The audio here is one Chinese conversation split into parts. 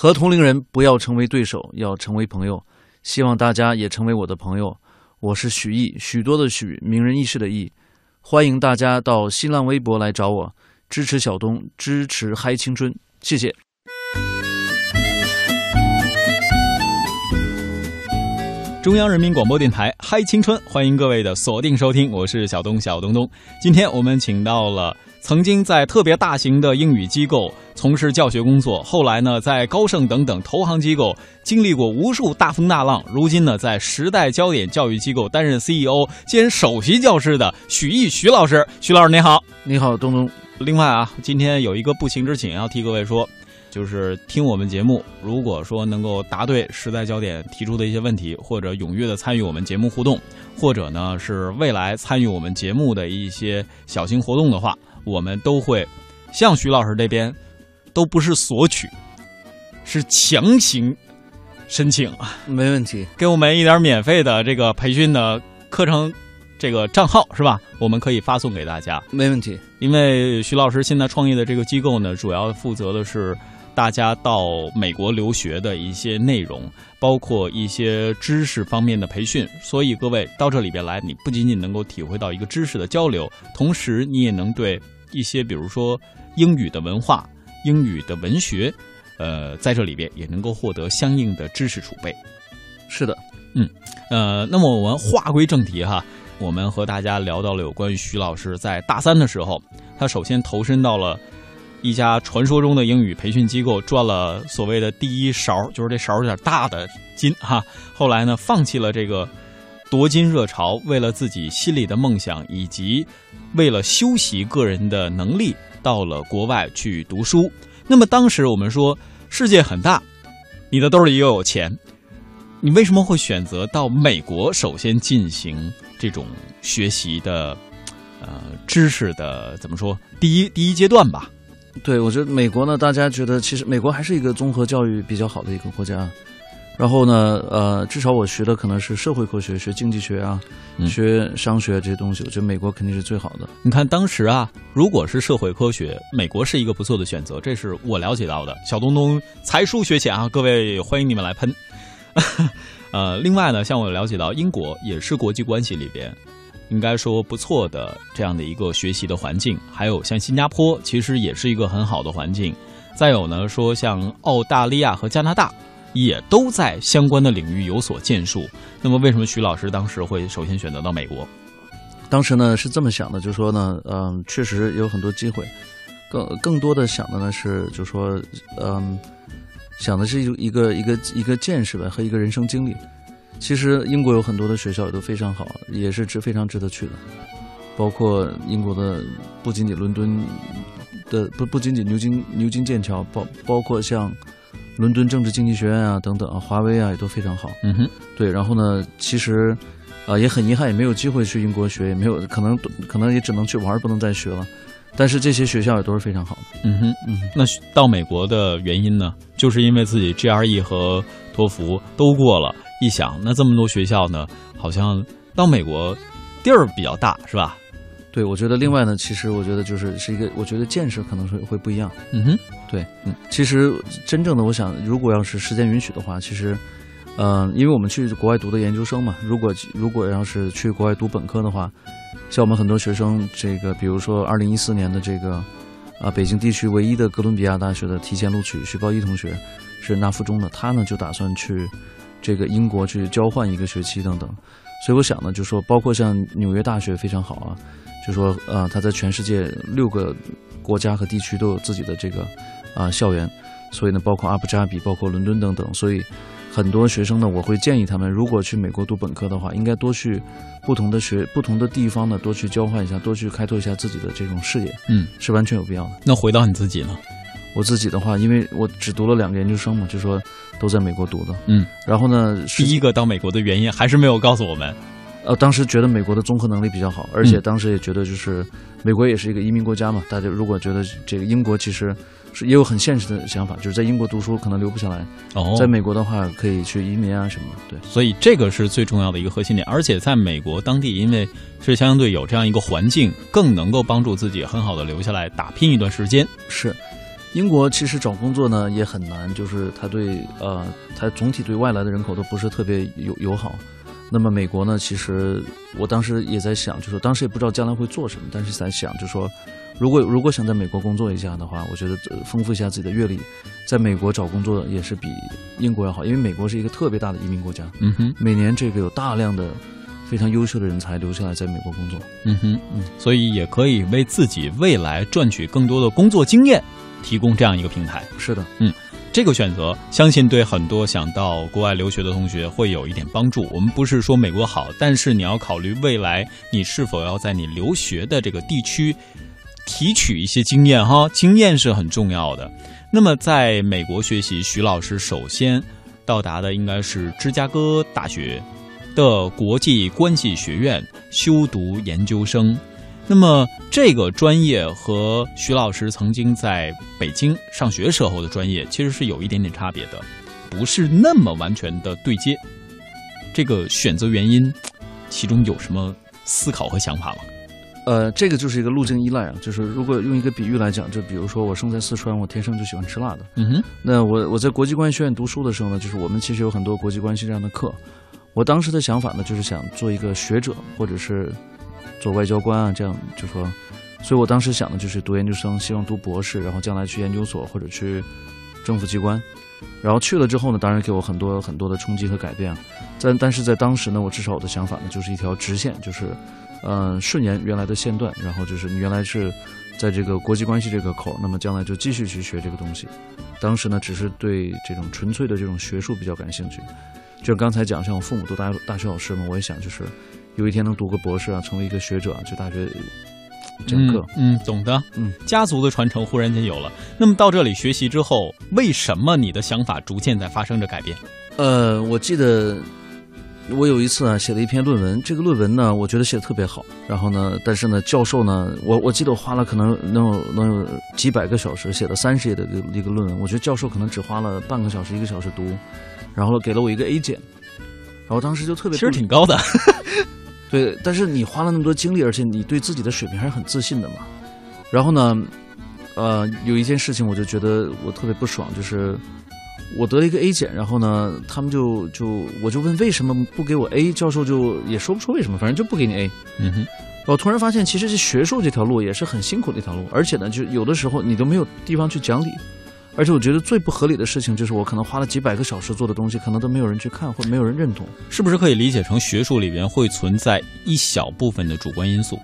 和同龄人不要成为对手，要成为朋友。希望大家也成为我的朋友。我是许毅，许多的许，名人轶事的毅。欢迎大家到新浪微博来找我，支持小东，支持嗨青春，谢谢。中央人民广播电台嗨青春，欢迎各位的锁定收听，我是小东小东东。今天我们请到了曾经在特别大型的英语机构从事教学工作，后来呢在高盛等等投行机构经历过无数大风大浪，如今呢在时代焦点教育机构担任 CEO 兼首席教师的许毅许老师。许老师您好，你好，东东。另外啊，今天有一个不情之请要替各位说。就是听我们节目，如果说能够答对时代焦点提出的一些问题，或者踊跃的参与我们节目互动，或者呢是未来参与我们节目的一些小型活动的话，我们都会像徐老师这边都不是索取，是强行申请，没问题，给我们一点免费的这个培训的课程这个账号是吧？我们可以发送给大家，没问题。因为徐老师现在创业的这个机构呢，主要负责的是。大家到美国留学的一些内容，包括一些知识方面的培训，所以各位到这里边来，你不仅仅能够体会到一个知识的交流，同时你也能对一些，比如说英语的文化、英语的文学，呃，在这里边也能够获得相应的知识储备。是的，嗯，呃，那么我们话归正题哈，我们和大家聊到了有关于徐老师在大三的时候，他首先投身到了。一家传说中的英语培训机构赚了所谓的第一勺，就是这勺有点大的金哈。后来呢，放弃了这个夺金热潮，为了自己心里的梦想，以及为了修习个人的能力，到了国外去读书。那么当时我们说，世界很大，你的兜里又有钱，你为什么会选择到美国首先进行这种学习的呃知识的怎么说第一第一阶段吧？对，我觉得美国呢，大家觉得其实美国还是一个综合教育比较好的一个国家。然后呢，呃，至少我学的可能是社会科学，学经济学啊，学商学这些东西，我觉得美国肯定是最好的。你看当时啊，如果是社会科学，美国是一个不错的选择，这是我了解到的。小东东才疏学浅啊，各位欢迎你们来喷。呃，另外呢，像我了解到，英国也是国际关系里边。应该说不错的这样的一个学习的环境，还有像新加坡，其实也是一个很好的环境。再有呢，说像澳大利亚和加拿大，也都在相关的领域有所建树。那么，为什么徐老师当时会首先选择到美国？当时呢是这么想的，就说呢，嗯，确实有很多机会。更更多的想的呢是，就说，嗯，想的是一一个一个一个见识吧，和一个人生经历。其实英国有很多的学校也都非常好，也是值非常值得去的，包括英国的不仅仅伦敦的不不仅仅牛津牛津剑桥，包包括像伦敦政治经济学院啊等等啊，华为啊也都非常好。嗯哼，对，然后呢，其实啊也很遗憾，也没有机会去英国学，也没有可能可能也只能去玩，不能再学了。但是这些学校也都是非常好的。嗯哼，嗯，那到美国的原因呢，就是因为自己 GRE 和托福都过了。一想，那这么多学校呢，好像到美国地儿比较大，是吧？对，我觉得另外呢，其实我觉得就是是一个，我觉得见识可能会会不一样。嗯哼，对，嗯，其实真正的，我想，如果要是时间允许的话，其实，嗯，因为我们去国外读的研究生嘛，如果如果要是去国外读本科的话，像我们很多学生，这个比如说二零一四年的这个啊，北京地区唯一的哥伦比亚大学的提前录取徐高一同学是那附中的，他呢就打算去。这个英国去交换一个学期等等，所以我想呢，就说包括像纽约大学非常好啊，就说呃，他在全世界六个国家和地区都有自己的这个啊校园，所以呢，包括阿布扎比、包括伦敦等等，所以很多学生呢，我会建议他们，如果去美国读本科的话，应该多去不同的学、不同的地方呢，多去交换一下，多去开拓一下自己的这种视野，嗯，是完全有必要的。那回到你自己呢？我自己的话，因为我只读了两个研究生嘛，就说都在美国读的。嗯，然后呢，第一个到美国的原因还是没有告诉我们。呃，当时觉得美国的综合能力比较好，而且当时也觉得就是美国也是一个移民国家嘛。大家如果觉得这个英国其实是也有很现实的想法，就是在英国读书可能留不下来。哦，在美国的话可以去移民啊什么。对，所以这个是最重要的一个核心点。而且在美国当地，因为是相对有这样一个环境，更能够帮助自己很好的留下来打拼一段时间。是。英国其实找工作呢也很难，就是他对呃，他总体对外来的人口都不是特别友友好。那么美国呢，其实我当时也在想，就是当时也不知道将来会做什么，但是在想，就是说，如果如果想在美国工作一下的话，我觉得丰富一下自己的阅历，在美国找工作也是比英国要好，因为美国是一个特别大的移民国家，嗯哼，每年这个有大量的非常优秀的人才留下来在美国工作，嗯哼，嗯，所以也可以为自己未来赚取更多的工作经验提供这样一个平台。是的，嗯。这个选择，相信对很多想到国外留学的同学会有一点帮助。我们不是说美国好，但是你要考虑未来你是否要在你留学的这个地区提取一些经验哈，经验是很重要的。那么在美国学习，徐老师首先到达的应该是芝加哥大学的国际关系学院修读研究生。那么这个专业和徐老师曾经在北京上学时候的专业其实是有一点点差别的，不是那么完全的对接。这个选择原因，其中有什么思考和想法吗？呃，这个就是一个路径依赖啊，就是如果用一个比喻来讲，就比如说我生在四川，我天生就喜欢吃辣的。嗯哼。那我我在国际关系学院读书的时候呢，就是我们其实有很多国际关系这样的课。我当时的想法呢，就是想做一个学者，或者是。做外交官啊，这样就说，所以我当时想的就是读研究生，希望读博士，然后将来去研究所或者去政府机关。然后去了之后呢，当然给我很多很多的冲击和改变。但但是在当时呢，我至少我的想法呢，就是一条直线，就是嗯顺延原来的线段。然后就是你原来是在这个国际关系这个口，那么将来就继续去学这个东西。当时呢，只是对这种纯粹的这种学术比较感兴趣。就刚才讲，像我父母都大大学老师嘛，我也想就是。有一天能读个博士啊，成为一个学者，去大学讲课。嗯，懂的。嗯，家族的传承忽然间有了。那么到这里学习之后，为什么你的想法逐渐在发生着改变？呃，我记得我有一次啊，写了一篇论文。这个论文呢，我觉得写的特别好。然后呢，但是呢，教授呢，我我记得我花了可能能有能有几百个小时写了三十页的一个一个论文。我觉得教授可能只花了半个小时一个小时读，然后给了我一个 A 减。然后当时就特别其实挺高的。对，但是你花了那么多精力，而且你对自己的水平还是很自信的嘛。然后呢，呃，有一件事情我就觉得我特别不爽，就是我得了一个 A 减，然后呢，他们就就我就问为什么不给我 A，教授就也说不出为什么，反正就不给你 A。嗯哼，我突然发现，其实这学术这条路也是很辛苦的一条路，而且呢，就有的时候你都没有地方去讲理。而且我觉得最不合理的事情就是，我可能花了几百个小时做的东西，可能都没有人去看，或者没有人认同。是不是可以理解成学术里边会存在一小部分的主观因素？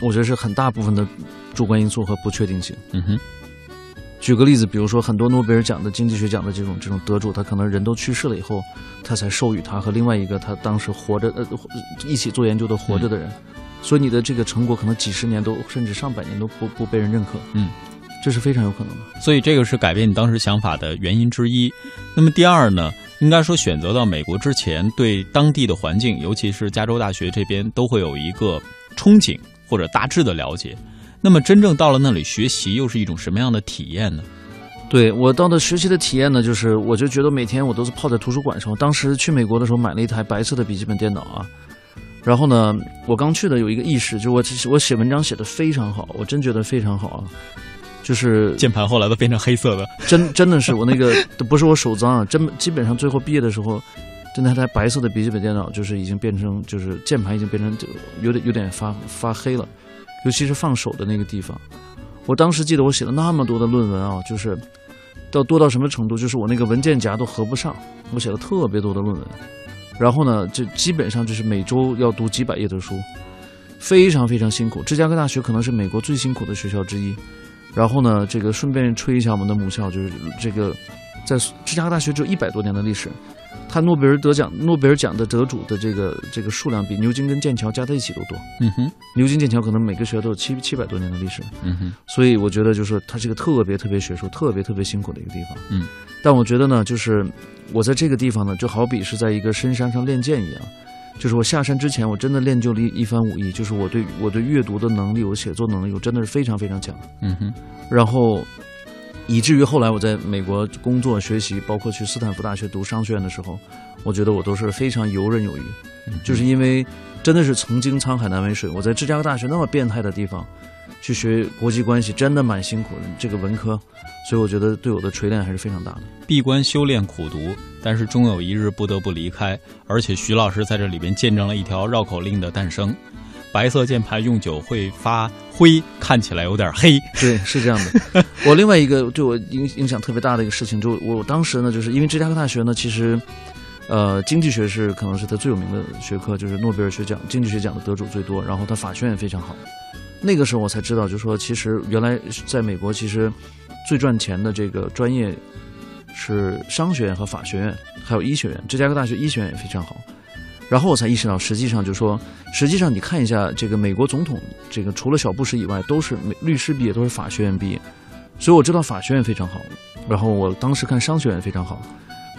我觉得是很大部分的主观因素和不确定性。嗯哼。举个例子，比如说很多诺贝尔奖的经济学奖的这种这种得主，他可能人都去世了以后，他才授予他和另外一个他当时活着呃一起做研究的活着的人，所以你的这个成果可能几十年都甚至上百年都不不被人认可。嗯。这是非常有可能的，所以这个是改变你当时想法的原因之一。那么第二呢，应该说选择到美国之前，对当地的环境，尤其是加州大学这边，都会有一个憧憬或者大致的了解。那么真正到了那里学习，又是一种什么样的体验呢？对我到的学习的体验呢，就是我就觉得每天我都是泡在图书馆上。当时去美国的时候买了一台白色的笔记本电脑啊，然后呢，我刚去的有一个意识，就我我写文章写的非常好，我真觉得非常好啊。就是键盘后来都变成黑色的，真真的是我那个都不是我手脏啊，真基本上最后毕业的时候，就那台白色的笔记本电脑就是已经变成就是键盘已经变成就有点有点发发黑了，尤其是放手的那个地方。我当时记得我写了那么多的论文啊，就是到多到什么程度，就是我那个文件夹都合不上，我写了特别多的论文，然后呢，就基本上就是每周要读几百页的书，非常非常辛苦。芝加哥大学可能是美国最辛苦的学校之一。然后呢，这个顺便吹一下我们的母校，就是这个，在芝加哥大学只有一百多年的历史，它诺贝尔得奖诺贝尔奖的得主的这个这个数量比牛津跟剑桥加在一起都多。嗯哼，牛津剑桥可能每个学校都有七七百多年的历史。嗯哼，所以我觉得就是它是一个特别特别学术、特别特别辛苦的一个地方。嗯，但我觉得呢，就是我在这个地方呢，就好比是在一个深山上练剑一样。就是我下山之前，我真的练就了一一番武艺。就是我对我对阅读的能力，我写作能力，我真的是非常非常强。嗯哼。然后，以至于后来我在美国工作学习，包括去斯坦福大学读商学院的时候，我觉得我都是非常游刃有余。就是因为真的是曾经沧海难为水。我在芝加哥大学那么变态的地方，去学国际关系，真的蛮辛苦的。这个文科，所以我觉得对我的锤炼还是非常大的。闭关修炼苦读，但是终有一日不得不离开。而且徐老师在这里边见证了一条绕口令的诞生：白色键盘用久会发灰，看起来有点黑。对，是这样的。我另外一个对我影影响特别大的一个事情，就我当时呢，就是因为芝加哥大学呢，其实。呃，经济学是可能是他最有名的学科，就是诺贝尔学奖经济学奖的得主最多。然后他法学院非常好。那个时候我才知道，就说其实原来在美国，其实最赚钱的这个专业是商学院和法学院，还有医学院。芝加哥大学医学院也非常好。然后我才意识到，实际上就说，实际上你看一下这个美国总统，这个除了小布什以外，都是律师毕业，都是法学院毕业。所以我知道法学院非常好。然后我当时看商学院非常好。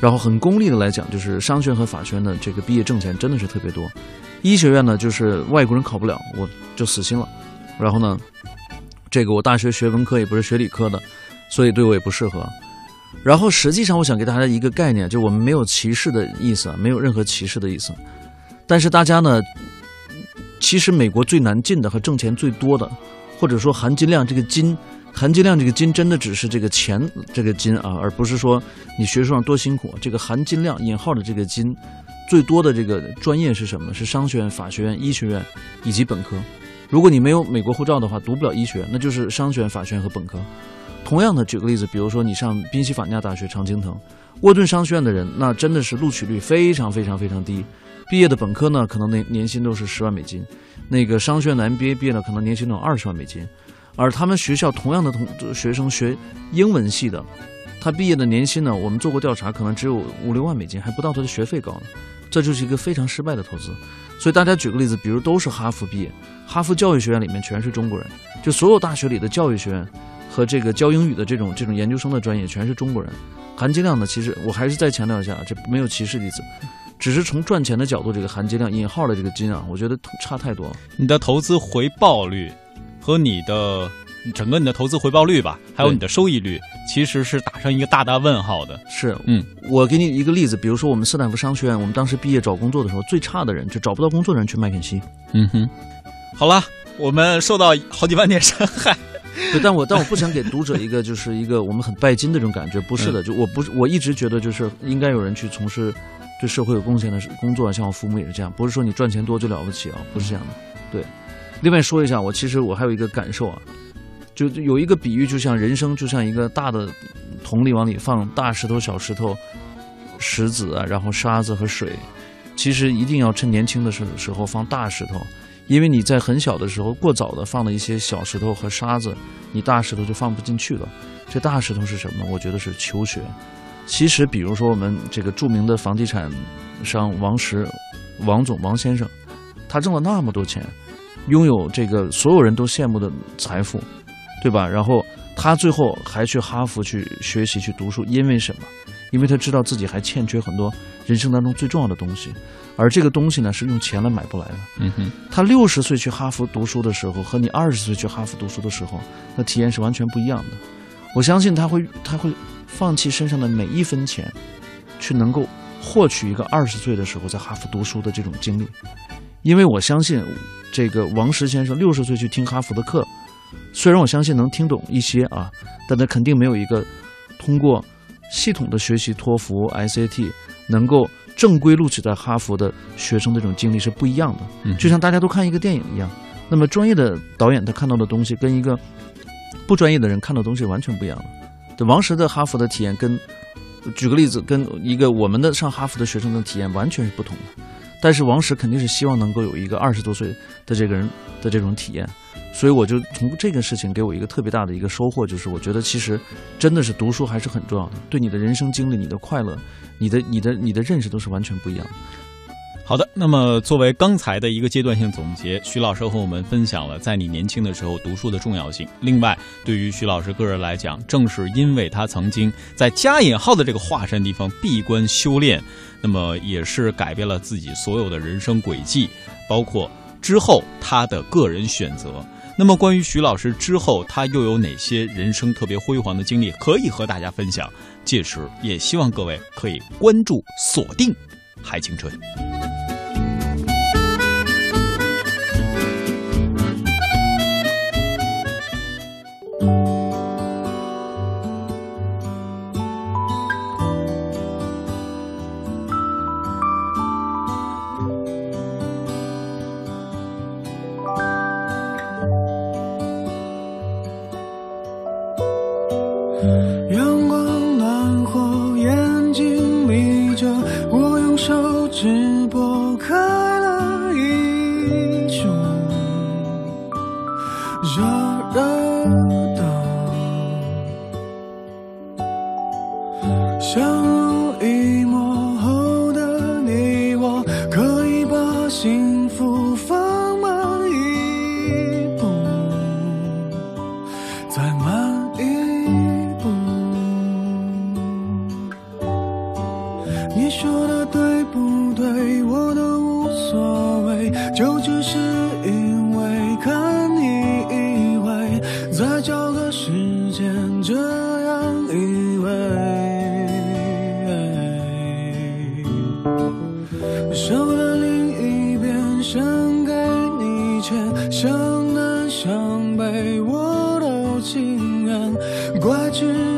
然后很功利的来讲，就是商学院和法学院的这个毕业挣钱真的是特别多。医学院呢，就是外国人考不了，我就死心了。然后呢，这个我大学学文科也不是学理科的，所以对我也不适合。然后实际上，我想给大家一个概念，就我们没有歧视的意思，没有任何歧视的意思。但是大家呢，其实美国最难进的和挣钱最多的，或者说含金量这个金。含金量这个金真的只是这个钱这个金啊，而不是说你学术上多辛苦。这个含金量引号的这个金，最多的这个专业是什么？是商学院、法学院、医学院以及本科。如果你没有美国护照的话，读不了医学，那就是商学院、法学院和本科。同样的，举个例子，比如说你上宾夕法尼亚大学、常青藤、沃顿商学院的人，那真的是录取率非常非常非常低。毕业的本科呢，可能那年薪都是十万美金；那个商学院的 MBA 毕业的，可能年薪都有二十万美金。而他们学校同样的同学生学英文系的，他毕业的年薪呢？我们做过调查，可能只有五六万美金，还不到他的学费高呢。这就是一个非常失败的投资。所以大家举个例子，比如都是哈佛毕业，哈佛教育学院里面全是中国人，就所有大学里的教育学院和这个教英语的这种这种研究生的专业全是中国人。含金量呢？其实我还是再强调一下，这没有歧视的意思，只是从赚钱的角度，这个含金量引号的这个金啊，我觉得差太多了。你的投资回报率。和你的整个你的投资回报率吧，还有你的收益率，其实是打上一个大大问号的。是，嗯，我给你一个例子，比如说我们斯坦福商学院，我们当时毕业找工作的时候，最差的人就找不到工作的人去麦肯锡。嗯哼，好了，我们受到好几万点伤害。对，但我但我不想给读者一个就是一个我们很拜金的这种感觉，不是的，就我不是我一直觉得就是应该有人去从事对社会有贡献的工作，像我父母也是这样，不是说你赚钱多就了不起啊，不是这样的，对。另外说一下，我其实我还有一个感受啊，就有一个比喻，就像人生就像一个大的桶里往里放大石头、小石头、石子啊，然后沙子和水。其实一定要趁年轻的时时候放大石头，因为你在很小的时候过早的放了一些小石头和沙子，你大石头就放不进去了。这大石头是什么？我觉得是求学。其实，比如说我们这个著名的房地产商王石，王总王先生，他挣了那么多钱。拥有这个所有人都羡慕的财富，对吧？然后他最后还去哈佛去学习去读书，因为什么？因为他知道自己还欠缺很多人生当中最重要的东西，而这个东西呢是用钱来买不来的。嗯哼，他六十岁去哈佛读书的时候，和你二十岁去哈佛读书的时候，那体验是完全不一样的。我相信他会他会放弃身上的每一分钱，去能够获取一个二十岁的时候在哈佛读书的这种经历。因为我相信，这个王石先生六十岁去听哈佛的课，虽然我相信能听懂一些啊，但他肯定没有一个通过系统的学习托福、SAT 能够正规录取在哈佛的学生的这种经历是不一样的。嗯就像大家都看一个电影一样，那么专业的导演他看到的东西跟一个不专业的人看到的东西完全不一样的。对王石的哈佛的体验跟举个例子，跟一个我们的上哈佛的学生的体验完全是不同的。但是王石肯定是希望能够有一个二十多岁的这个人的这种体验，所以我就从这个事情给我一个特别大的一个收获，就是我觉得其实真的是读书还是很重要的，对你的人生经历、你的快乐、你的、你的、你的认识都是完全不一样的。好的，那么作为刚才的一个阶段性总结，徐老师和我们分享了在你年轻的时候读书的重要性。另外，对于徐老师个人来讲，正是因为他曾经在加引号的这个华山地方闭关修炼，那么也是改变了自己所有的人生轨迹，包括之后他的个人选择。那么，关于徐老师之后他又有哪些人生特别辉煌的经历可以和大家分享？届时也希望各位可以关注锁定《海青春》。相濡以沫。向南向北我都情愿怪只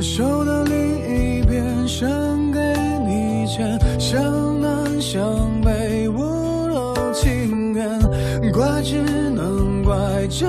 手的另一边想给你牵向南向北我都情愿怪只能怪这